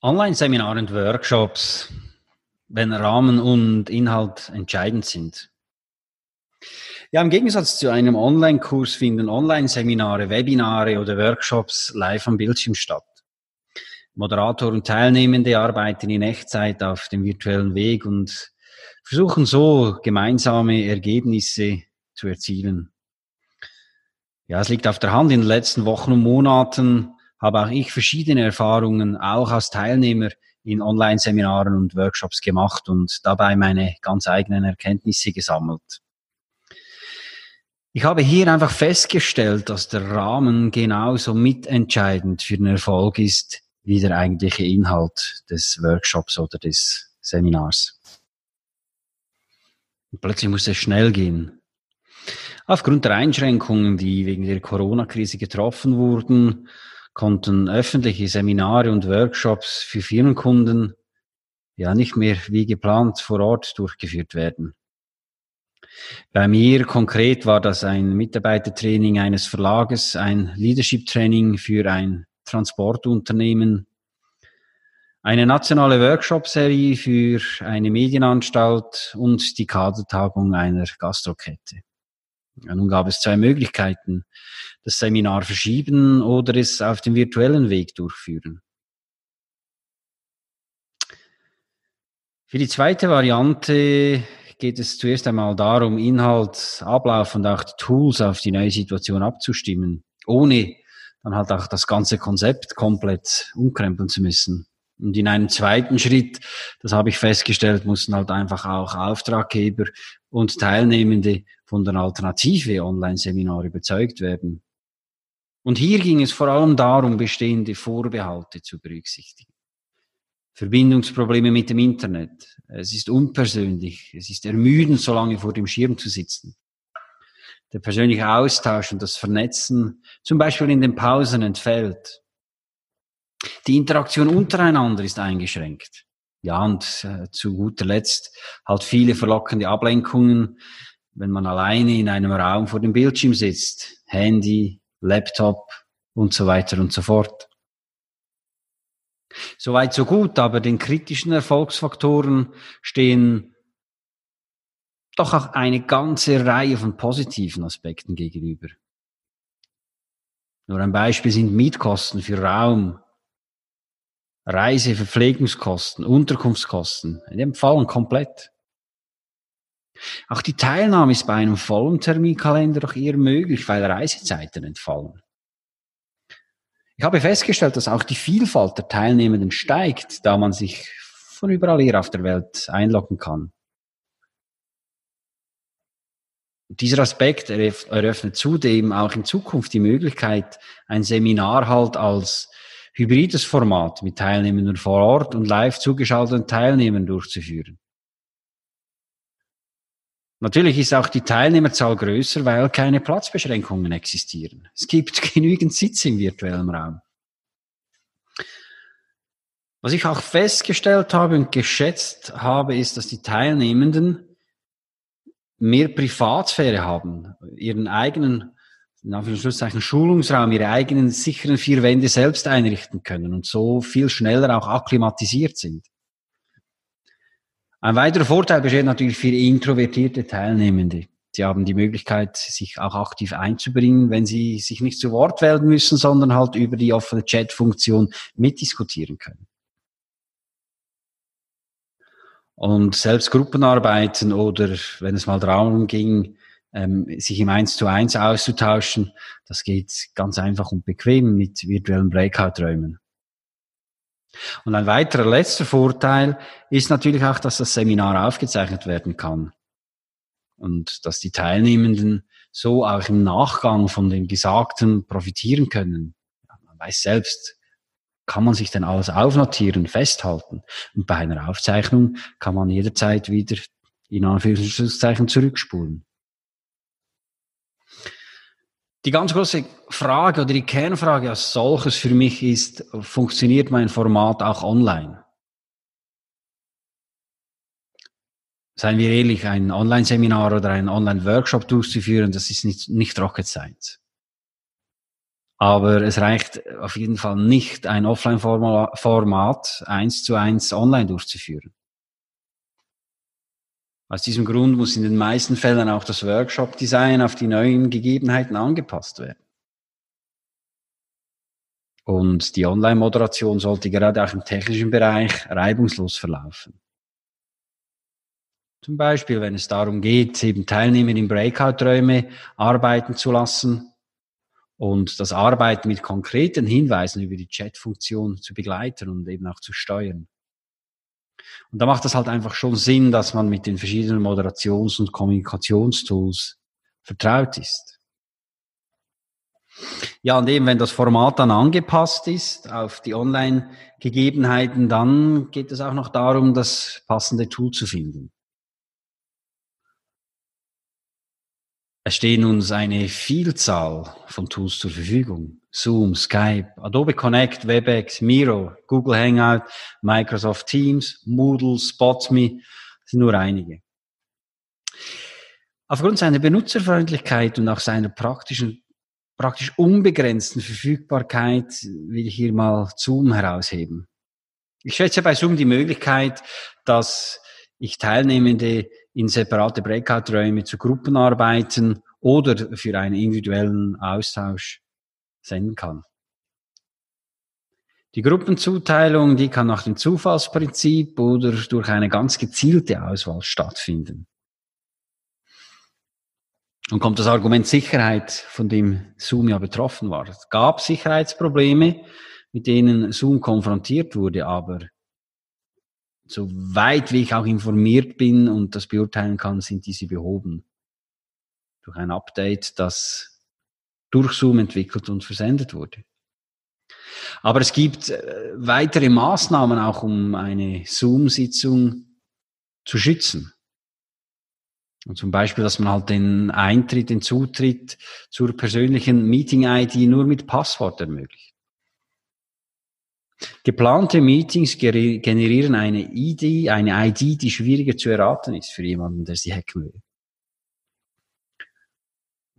Online-Seminare und Workshops, wenn Rahmen und Inhalt entscheidend sind. Ja, im Gegensatz zu einem Online-Kurs finden Online-Seminare, Webinare oder Workshops live am Bildschirm statt. Moderator und Teilnehmende arbeiten in Echtzeit auf dem virtuellen Weg und versuchen so gemeinsame Ergebnisse zu erzielen. Ja, es liegt auf der Hand, in den letzten Wochen und Monaten habe auch ich verschiedene Erfahrungen, auch als Teilnehmer in Online-Seminaren und Workshops gemacht und dabei meine ganz eigenen Erkenntnisse gesammelt. Ich habe hier einfach festgestellt, dass der Rahmen genauso mitentscheidend für den Erfolg ist, wie der eigentliche Inhalt des Workshops oder des Seminars. Und plötzlich muss es schnell gehen. Aufgrund der Einschränkungen, die wegen der Corona-Krise getroffen wurden, konnten öffentliche Seminare und Workshops für Firmenkunden ja nicht mehr wie geplant vor Ort durchgeführt werden. Bei mir konkret war das ein Mitarbeitertraining eines Verlages, ein Leadership-Training für ein Transportunternehmen, eine nationale Workshop-Serie für eine Medienanstalt und die Kadertagung einer Gastrokette. Ja, nun gab es zwei Möglichkeiten. Das Seminar verschieben oder es auf dem virtuellen Weg durchführen. Für die zweite Variante geht es zuerst einmal darum, Inhalt, Ablauf und auch die Tools auf die neue Situation abzustimmen, ohne dann halt auch das ganze Konzept komplett umkrempeln zu müssen. Und in einem zweiten Schritt, das habe ich festgestellt, mussten halt einfach auch Auftraggeber und Teilnehmende von der Alternative Online-Seminar überzeugt werden. Und hier ging es vor allem darum, bestehende Vorbehalte zu berücksichtigen. Verbindungsprobleme mit dem Internet. Es ist unpersönlich. Es ist ermüdend, so lange vor dem Schirm zu sitzen. Der persönliche Austausch und das Vernetzen, zum Beispiel in den Pausen, entfällt. Die Interaktion untereinander ist eingeschränkt. Ja, und äh, zu guter Letzt halt viele verlockende Ablenkungen, wenn man alleine in einem Raum vor dem Bildschirm sitzt. Handy, Laptop und so weiter und so fort. Soweit so gut, aber den kritischen Erfolgsfaktoren stehen doch auch eine ganze Reihe von positiven Aspekten gegenüber. Nur ein Beispiel sind Mietkosten für Raum, Reise, Verpflegungskosten, Unterkunftskosten. In dem Fall komplett. Auch die Teilnahme ist bei einem vollen Terminkalender doch eher möglich, weil Reisezeiten entfallen. Ich habe festgestellt, dass auch die Vielfalt der Teilnehmenden steigt, da man sich von überall her auf der Welt einloggen kann. Dieser Aspekt eröffnet zudem auch in Zukunft die Möglichkeit, ein Seminar halt als hybrides Format mit Teilnehmenden vor Ort und live zugeschalteten Teilnehmern durchzuführen. Natürlich ist auch die Teilnehmerzahl größer, weil keine Platzbeschränkungen existieren. Es gibt genügend Sitz im virtuellen Raum. Was ich auch festgestellt habe und geschätzt habe, ist, dass die Teilnehmenden mehr Privatsphäre haben, ihren eigenen in Anführungszeichen Schulungsraum, ihre eigenen sicheren vier Wände selbst einrichten können und so viel schneller auch akklimatisiert sind. Ein weiterer Vorteil besteht natürlich für introvertierte Teilnehmende. Sie haben die Möglichkeit, sich auch aktiv einzubringen, wenn sie sich nicht zu Wort melden müssen, sondern halt über die offene Chat-Funktion mitdiskutieren können. Und selbst Gruppenarbeiten oder wenn es mal darum ging, ähm, sich im Eins zu eins auszutauschen. Das geht ganz einfach und bequem mit virtuellen Breakout-Räumen. Und ein weiterer letzter Vorteil ist natürlich auch, dass das Seminar aufgezeichnet werden kann. Und dass die Teilnehmenden so auch im Nachgang von dem Gesagten profitieren können. man weiß selbst, kann man sich denn alles aufnotieren, festhalten. Und bei einer Aufzeichnung kann man jederzeit wieder in Anführungszeichen zurückspulen. Die ganz große Frage oder die Kernfrage als solches für mich ist, funktioniert mein Format auch online? Seien wir ehrlich, ein Online-Seminar oder ein Online-Workshop durchzuführen, das ist nicht, nicht Rocket Science. Aber es reicht auf jeden Fall nicht, ein Offline-Format eins zu eins online durchzuführen. Aus diesem Grund muss in den meisten Fällen auch das Workshop-Design auf die neuen Gegebenheiten angepasst werden. Und die Online-Moderation sollte gerade auch im technischen Bereich reibungslos verlaufen. Zum Beispiel, wenn es darum geht, eben Teilnehmer in Breakout-Räume arbeiten zu lassen, und das Arbeiten mit konkreten Hinweisen über die Chat-Funktion zu begleiten und eben auch zu steuern. Und da macht es halt einfach schon Sinn, dass man mit den verschiedenen Moderations- und Kommunikationstools vertraut ist. Ja, und eben wenn das Format dann angepasst ist auf die Online-Gegebenheiten, dann geht es auch noch darum, das passende Tool zu finden. Es stehen uns eine Vielzahl von Tools zur Verfügung. Zoom, Skype, Adobe Connect, WebEx, Miro, Google Hangout, Microsoft Teams, Moodle, SpotMe, sind nur einige. Aufgrund seiner Benutzerfreundlichkeit und auch seiner praktischen, praktisch unbegrenzten Verfügbarkeit will ich hier mal Zoom herausheben. Ich schätze bei Zoom die Möglichkeit, dass ich Teilnehmende in separate Breakout-Räume zu Gruppenarbeiten oder für einen individuellen Austausch senden kann. Die Gruppenzuteilung, die kann nach dem Zufallsprinzip oder durch eine ganz gezielte Auswahl stattfinden. Und kommt das Argument Sicherheit, von dem Zoom ja betroffen war. Es gab Sicherheitsprobleme, mit denen Zoom konfrontiert wurde, aber so weit wie ich auch informiert bin und das beurteilen kann, sind diese behoben. Durch ein Update, das durch Zoom entwickelt und versendet wurde. Aber es gibt äh, weitere Maßnahmen auch, um eine Zoom-Sitzung zu schützen. Und zum Beispiel, dass man halt den Eintritt, den Zutritt zur persönlichen Meeting-ID nur mit Passwort ermöglicht. Geplante Meetings generieren eine ID, eine ID, die schwieriger zu erraten ist für jemanden, der sie hacken will.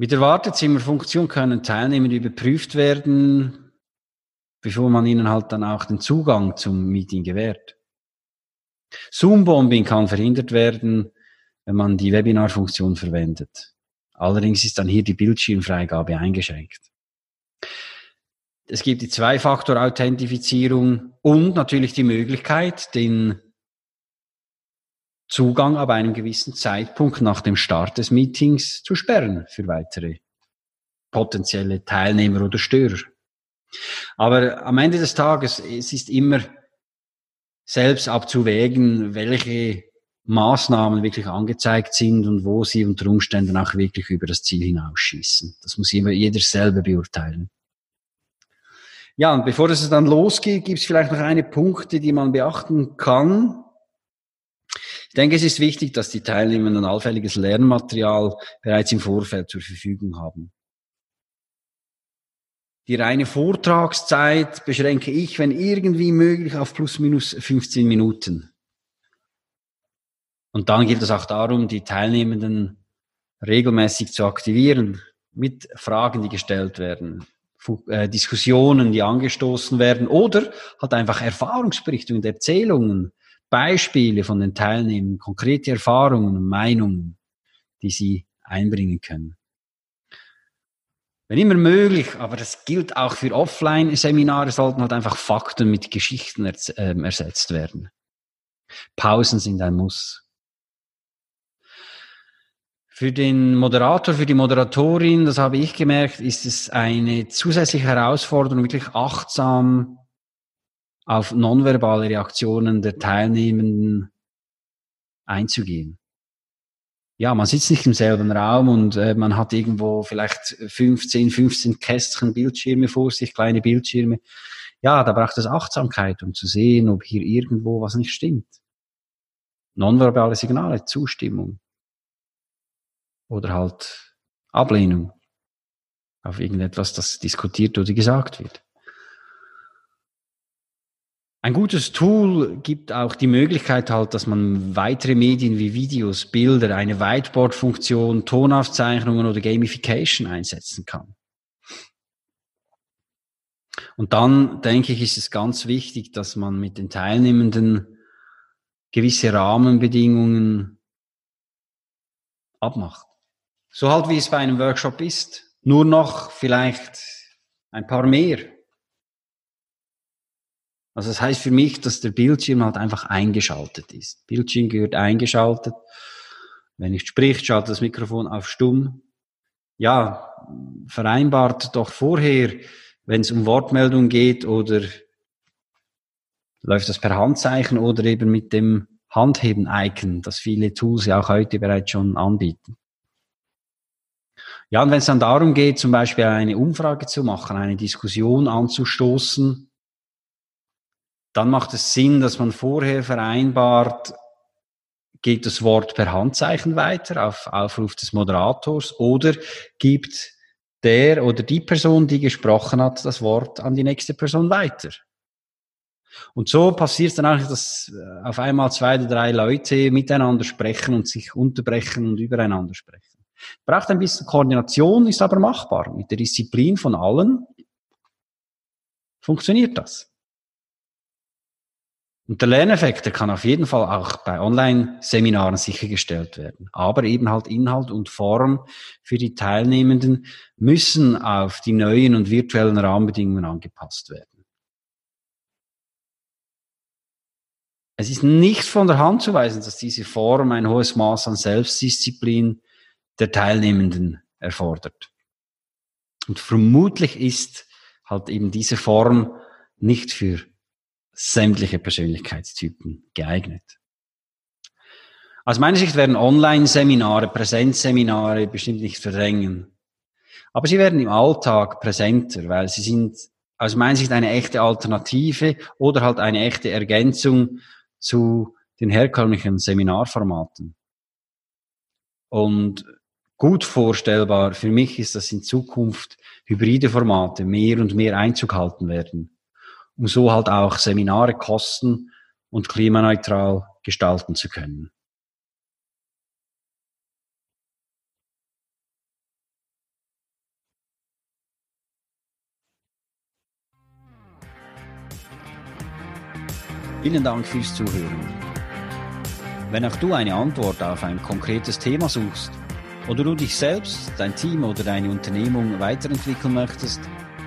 Mit der Wartezimmerfunktion können Teilnehmer überprüft werden, bevor man ihnen halt dann auch den Zugang zum Meeting gewährt. Zoom-Bombing kann verhindert werden, wenn man die Webinar-Funktion verwendet. Allerdings ist dann hier die Bildschirmfreigabe eingeschränkt. Es gibt die Zwei-Faktor-Authentifizierung und natürlich die Möglichkeit, den Zugang ab einem gewissen Zeitpunkt nach dem Start des Meetings zu sperren für weitere potenzielle Teilnehmer oder Störer. Aber am Ende des Tages, es ist immer selbst abzuwägen, welche Maßnahmen wirklich angezeigt sind und wo sie unter Umständen auch wirklich über das Ziel hinausschießen. Das muss immer jeder selber beurteilen. Ja, und bevor es dann losgeht, gibt es vielleicht noch eine Punkte, die man beachten kann. Ich denke, es ist wichtig, dass die Teilnehmer ein allfälliges Lernmaterial bereits im Vorfeld zur Verfügung haben. Die reine Vortragszeit beschränke ich, wenn irgendwie möglich, auf plus minus 15 Minuten. Und dann geht es auch darum, die Teilnehmenden regelmäßig zu aktivieren mit Fragen, die gestellt werden, äh, Diskussionen, die angestoßen werden oder halt einfach Erfahrungsberichte und Erzählungen, Beispiele von den Teilnehmern, konkrete Erfahrungen und Meinungen, die sie einbringen können. Wenn immer möglich, aber das gilt auch für Offline-Seminare, sollten halt einfach Fakten mit Geschichten ähm, ersetzt werden. Pausen sind ein Muss. Für den Moderator, für die Moderatorin, das habe ich gemerkt, ist es eine zusätzliche Herausforderung, wirklich achtsam auf nonverbale Reaktionen der Teilnehmenden einzugehen. Ja, man sitzt nicht im selben Raum und äh, man hat irgendwo vielleicht 15, 15 Kästchen Bildschirme vor sich, kleine Bildschirme. ja, da braucht es Achtsamkeit, um zu sehen, ob hier irgendwo was nicht stimmt. Nonverbale Signale, Zustimmung oder halt Ablehnung auf irgendetwas, das diskutiert oder gesagt wird. Ein gutes Tool gibt auch die Möglichkeit halt, dass man weitere Medien wie Videos, Bilder, eine Whiteboard-Funktion, Tonaufzeichnungen oder Gamification einsetzen kann. Und dann denke ich, ist es ganz wichtig, dass man mit den Teilnehmenden gewisse Rahmenbedingungen abmacht. So halt wie es bei einem Workshop ist. Nur noch vielleicht ein paar mehr. Also das heißt für mich, dass der Bildschirm halt einfach eingeschaltet ist. Bildschirm gehört eingeschaltet. Wenn ich spricht, schaltet das Mikrofon auf stumm. Ja, vereinbart doch vorher, wenn es um Wortmeldung geht oder läuft das per Handzeichen oder eben mit dem Handheben-Icon, das viele Tools ja auch heute bereits schon anbieten. Ja, und wenn es dann darum geht, zum Beispiel eine Umfrage zu machen, eine Diskussion anzustoßen, dann macht es Sinn, dass man vorher vereinbart, geht das Wort per Handzeichen weiter auf Aufruf des Moderators oder gibt der oder die Person, die gesprochen hat, das Wort an die nächste Person weiter. Und so passiert es dann eigentlich, dass äh, auf einmal zwei oder drei Leute miteinander sprechen und sich unterbrechen und übereinander sprechen. Braucht ein bisschen Koordination, ist aber machbar. Mit der Disziplin von allen funktioniert das. Und der Lerneffekt, der kann auf jeden Fall auch bei Online-Seminaren sichergestellt werden. Aber eben halt Inhalt und Form für die Teilnehmenden müssen auf die neuen und virtuellen Rahmenbedingungen angepasst werden. Es ist nicht von der Hand zu weisen, dass diese Form ein hohes Maß an Selbstdisziplin der Teilnehmenden erfordert. Und vermutlich ist halt eben diese Form nicht für sämtliche Persönlichkeitstypen geeignet. Aus meiner Sicht werden Online-Seminare, Präsenzseminare bestimmt nicht verdrängen. Aber sie werden im Alltag präsenter, weil sie sind aus meiner Sicht eine echte Alternative oder halt eine echte Ergänzung zu den herkömmlichen Seminarformaten. Und gut vorstellbar für mich ist, dass in Zukunft hybride Formate mehr und mehr Einzug halten werden um so halt auch Seminare kosten- und klimaneutral gestalten zu können. Vielen Dank fürs Zuhören. Wenn auch du eine Antwort auf ein konkretes Thema suchst oder du dich selbst, dein Team oder deine Unternehmung weiterentwickeln möchtest,